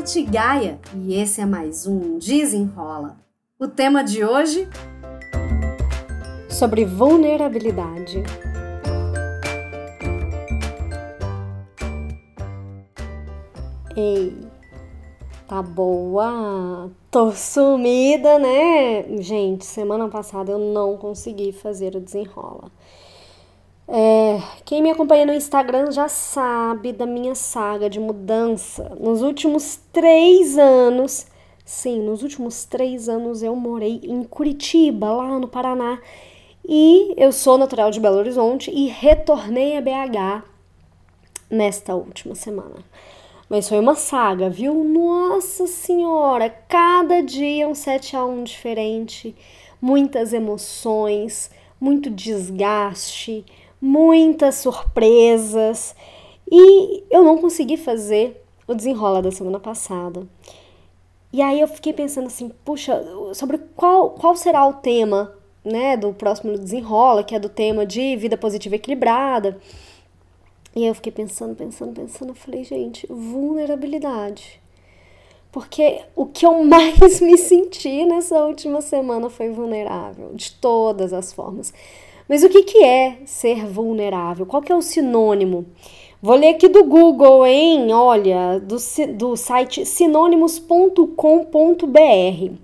Nath Gaia e esse é mais um Desenrola. O tema de hoje? Sobre vulnerabilidade. Ei, tá boa? Tô sumida, né? Gente, semana passada eu não consegui fazer o desenrola. É, quem me acompanha no Instagram já sabe da minha saga de mudança. Nos últimos três anos, sim, nos últimos três anos eu morei em Curitiba, lá no Paraná. E eu sou natural de Belo Horizonte e retornei a BH nesta última semana. Mas foi uma saga, viu? Nossa Senhora, cada dia um 7 a 1 diferente, muitas emoções, muito desgaste, muitas surpresas e eu não consegui fazer o desenrola da semana passada. E aí eu fiquei pensando assim, puxa, sobre qual, qual será o tema, né, do próximo desenrola, que é do tema de vida positiva equilibrada. E aí eu fiquei pensando, pensando, pensando, eu falei, gente, vulnerabilidade. Porque o que eu mais me senti nessa última semana foi vulnerável, de todas as formas. Mas o que, que é ser vulnerável? Qual que é o sinônimo? Vou ler aqui do Google, hein? Olha, do, do site sinônimos.com.br.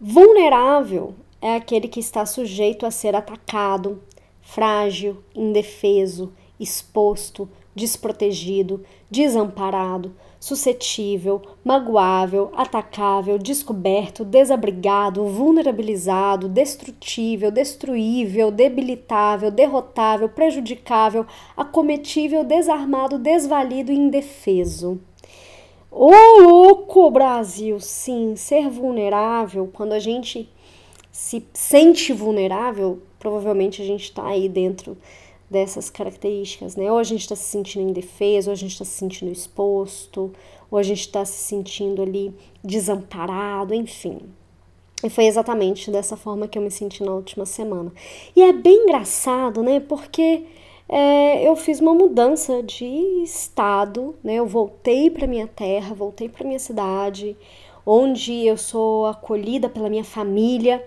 Vulnerável é aquele que está sujeito a ser atacado, frágil, indefeso, exposto, desprotegido, desamparado, suscetível, magoável, atacável, descoberto, desabrigado, vulnerabilizado, destrutível, destruível, debilitável, derrotável, prejudicável, acometível, desarmado, desvalido e indefeso. Ô oh, louco, Brasil! Sim, ser vulnerável, quando a gente se sente vulnerável, provavelmente a gente está aí dentro dessas características, né? Ou a gente está se sentindo indefeso, ou a gente está se sentindo exposto, ou a gente está se sentindo ali desamparado, enfim. E foi exatamente dessa forma que eu me senti na última semana. E é bem engraçado, né? Porque é, eu fiz uma mudança de estado, né? Eu voltei para minha terra, voltei para minha cidade, onde eu sou acolhida pela minha família.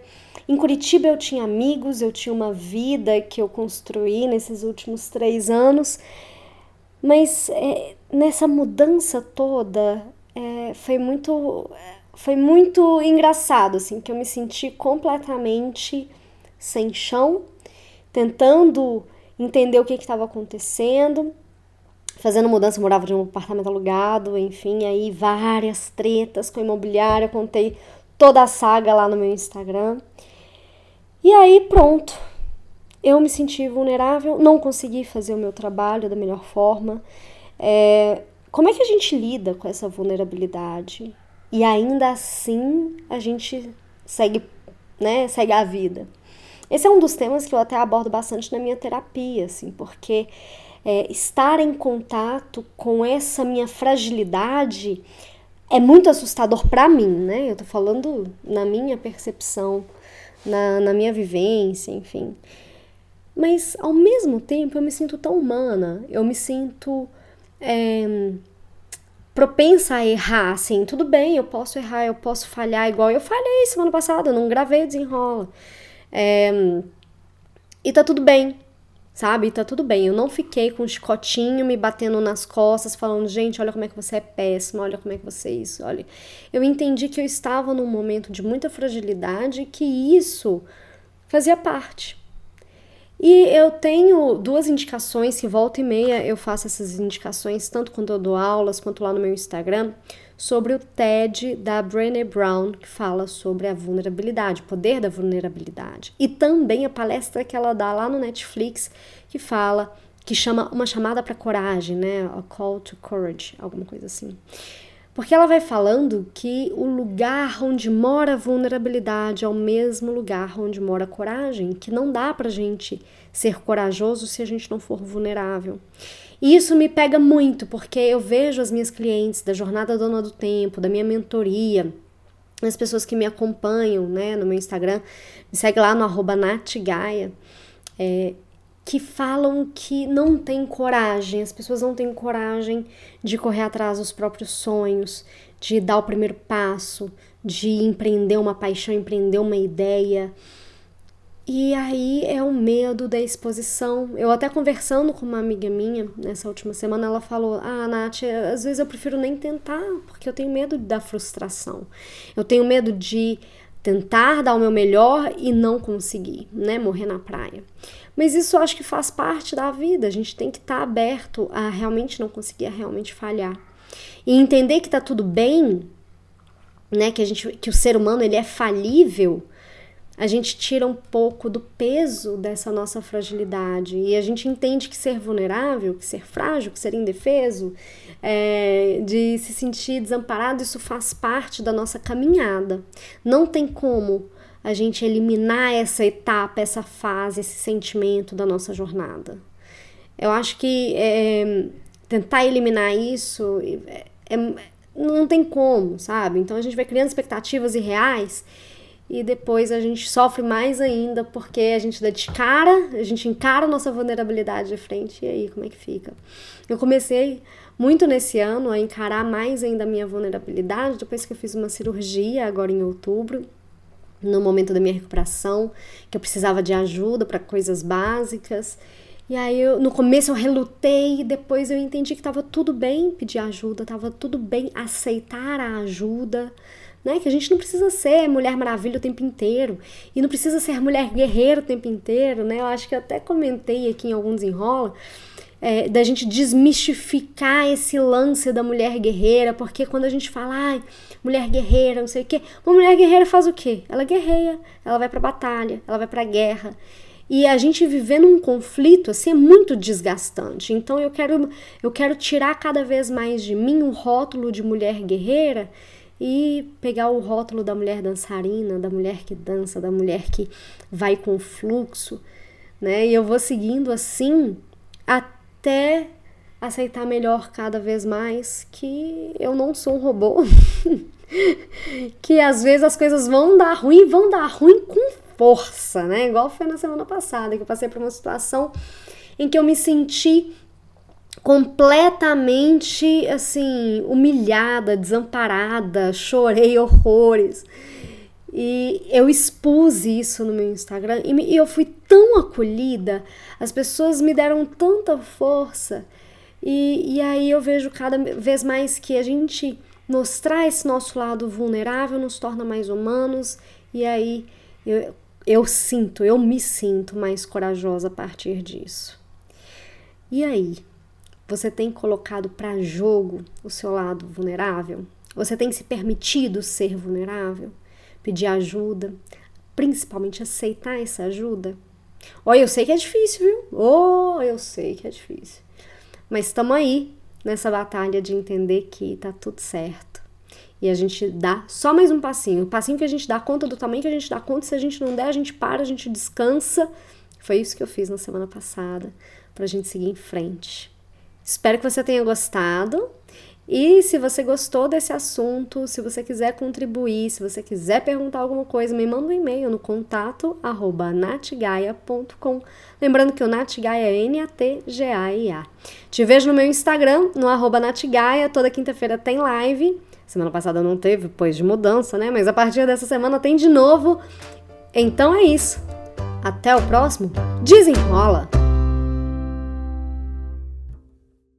Em Curitiba eu tinha amigos, eu tinha uma vida que eu construí nesses últimos três anos, mas é, nessa mudança toda é, foi muito foi muito engraçado assim que eu me senti completamente sem chão, tentando entender o que estava acontecendo, fazendo mudança, morava de um apartamento alugado, enfim, aí várias tretas com imobiliária, contei toda a saga lá no meu Instagram. E aí, pronto. Eu me senti vulnerável, não consegui fazer o meu trabalho da melhor forma. É, como é que a gente lida com essa vulnerabilidade? E ainda assim a gente segue, né, segue a vida. Esse é um dos temas que eu até abordo bastante na minha terapia, assim, porque é, estar em contato com essa minha fragilidade é muito assustador para mim, né? Eu tô falando na minha percepção na, na minha vivência, enfim. Mas ao mesmo tempo eu me sinto tão humana, eu me sinto é, propensa a errar, assim, tudo bem, eu posso errar, eu posso falhar, igual eu falhei semana passada, eu não gravei desenrola. É, e tá tudo bem, sabe? Tá tudo bem. Eu não fiquei com um chicotinho me batendo nas costas, falando, gente, olha como é que você é péssima, olha como é que você é isso, olha. Eu entendi que eu estava num momento de muita fragilidade que isso fazia parte. E eu tenho duas indicações que volta e meia eu faço essas indicações, tanto quando eu dou aulas quanto lá no meu Instagram, sobre o TED da Brené Brown, que fala sobre a vulnerabilidade, o poder da vulnerabilidade. E também a palestra que ela dá lá no Netflix, que fala, que chama uma chamada para coragem, né? A call to courage, alguma coisa assim. Porque ela vai falando que o lugar onde mora a vulnerabilidade é o mesmo lugar onde mora a coragem, que não dá pra gente ser corajoso se a gente não for vulnerável. E isso me pega muito, porque eu vejo as minhas clientes da Jornada Dona do Tempo, da minha mentoria, as pessoas que me acompanham né, no meu Instagram, me segue lá no arroba natgaia, é, que falam que não tem coragem, as pessoas não têm coragem de correr atrás dos próprios sonhos, de dar o primeiro passo, de empreender uma paixão, empreender uma ideia. E aí é o medo da exposição. Eu até conversando com uma amiga minha nessa última semana, ela falou: Ah, Nath, às vezes eu prefiro nem tentar, porque eu tenho medo da frustração. Eu tenho medo de tentar dar o meu melhor e não conseguir, né? Morrer na praia. Mas isso eu acho que faz parte da vida. A gente tem que estar tá aberto a realmente não conseguir, a realmente falhar. E entender que tá tudo bem, né? Que a gente, que o ser humano ele é falível a gente tira um pouco do peso dessa nossa fragilidade e a gente entende que ser vulnerável, que ser frágil, que ser indefeso, é, de se sentir desamparado, isso faz parte da nossa caminhada. Não tem como a gente eliminar essa etapa, essa fase, esse sentimento da nossa jornada. Eu acho que é, tentar eliminar isso é, é, não tem como, sabe? Então a gente vai criando expectativas irreais e depois a gente sofre mais ainda porque a gente dá de cara, a gente encara a nossa vulnerabilidade de frente e aí como é que fica? Eu comecei muito nesse ano a encarar mais ainda a minha vulnerabilidade depois que eu fiz uma cirurgia agora em outubro, no momento da minha recuperação, que eu precisava de ajuda para coisas básicas. E aí, eu, no começo eu relutei, depois eu entendi que estava tudo bem pedir ajuda, estava tudo bem aceitar a ajuda, né? Que a gente não precisa ser mulher maravilha o tempo inteiro e não precisa ser mulher guerreira o tempo inteiro, né? Eu acho que eu até comentei aqui em algum desenrola é, da gente desmistificar esse lance da mulher guerreira, porque quando a gente fala, ai, mulher guerreira, não sei o quê, uma mulher guerreira faz o quê? Ela guerreia, ela vai pra batalha, ela vai pra guerra. E a gente viver num conflito assim é muito desgastante. Então eu quero eu quero tirar cada vez mais de mim o rótulo de mulher guerreira e pegar o rótulo da mulher dançarina, da mulher que dança, da mulher que vai com o fluxo, né? E eu vou seguindo assim até aceitar melhor cada vez mais que eu não sou um robô. que às vezes as coisas vão dar ruim, vão dar ruim com força, né? Igual foi na semana passada, que eu passei por uma situação em que eu me senti completamente assim humilhada, desamparada, chorei horrores. E eu expus isso no meu Instagram e, me, e, eu fui tão acolhida, as pessoas me deram tanta força. E, e aí eu vejo cada vez mais que a gente mostrar esse nosso lado vulnerável nos torna mais humanos. E aí eu, eu sinto, eu me sinto mais corajosa a partir disso. E aí? Você tem colocado para jogo o seu lado vulnerável? Você tem se permitido ser vulnerável? Pedir ajuda? Principalmente aceitar essa ajuda? Olha, eu sei que é difícil, viu? Oh, eu sei que é difícil. Mas estamos aí nessa batalha de entender que tá tudo certo. E a gente dá só mais um passinho. O passinho que a gente dá conta do tamanho que a gente dá conta. Se a gente não der, a gente para, a gente descansa. Foi isso que eu fiz na semana passada, pra gente seguir em frente. Espero que você tenha gostado. E se você gostou desse assunto, se você quiser contribuir, se você quiser perguntar alguma coisa, me manda um e-mail no contato arroba natgaia.com. Lembrando que o Natgaia é N-A-T-G-A-I-A. Te vejo no meu Instagram, no arroba natgaia. Toda quinta-feira tem live. Semana passada não teve, pois de mudança, né? Mas a partir dessa semana tem de novo. Então é isso. Até o próximo. Desenrola!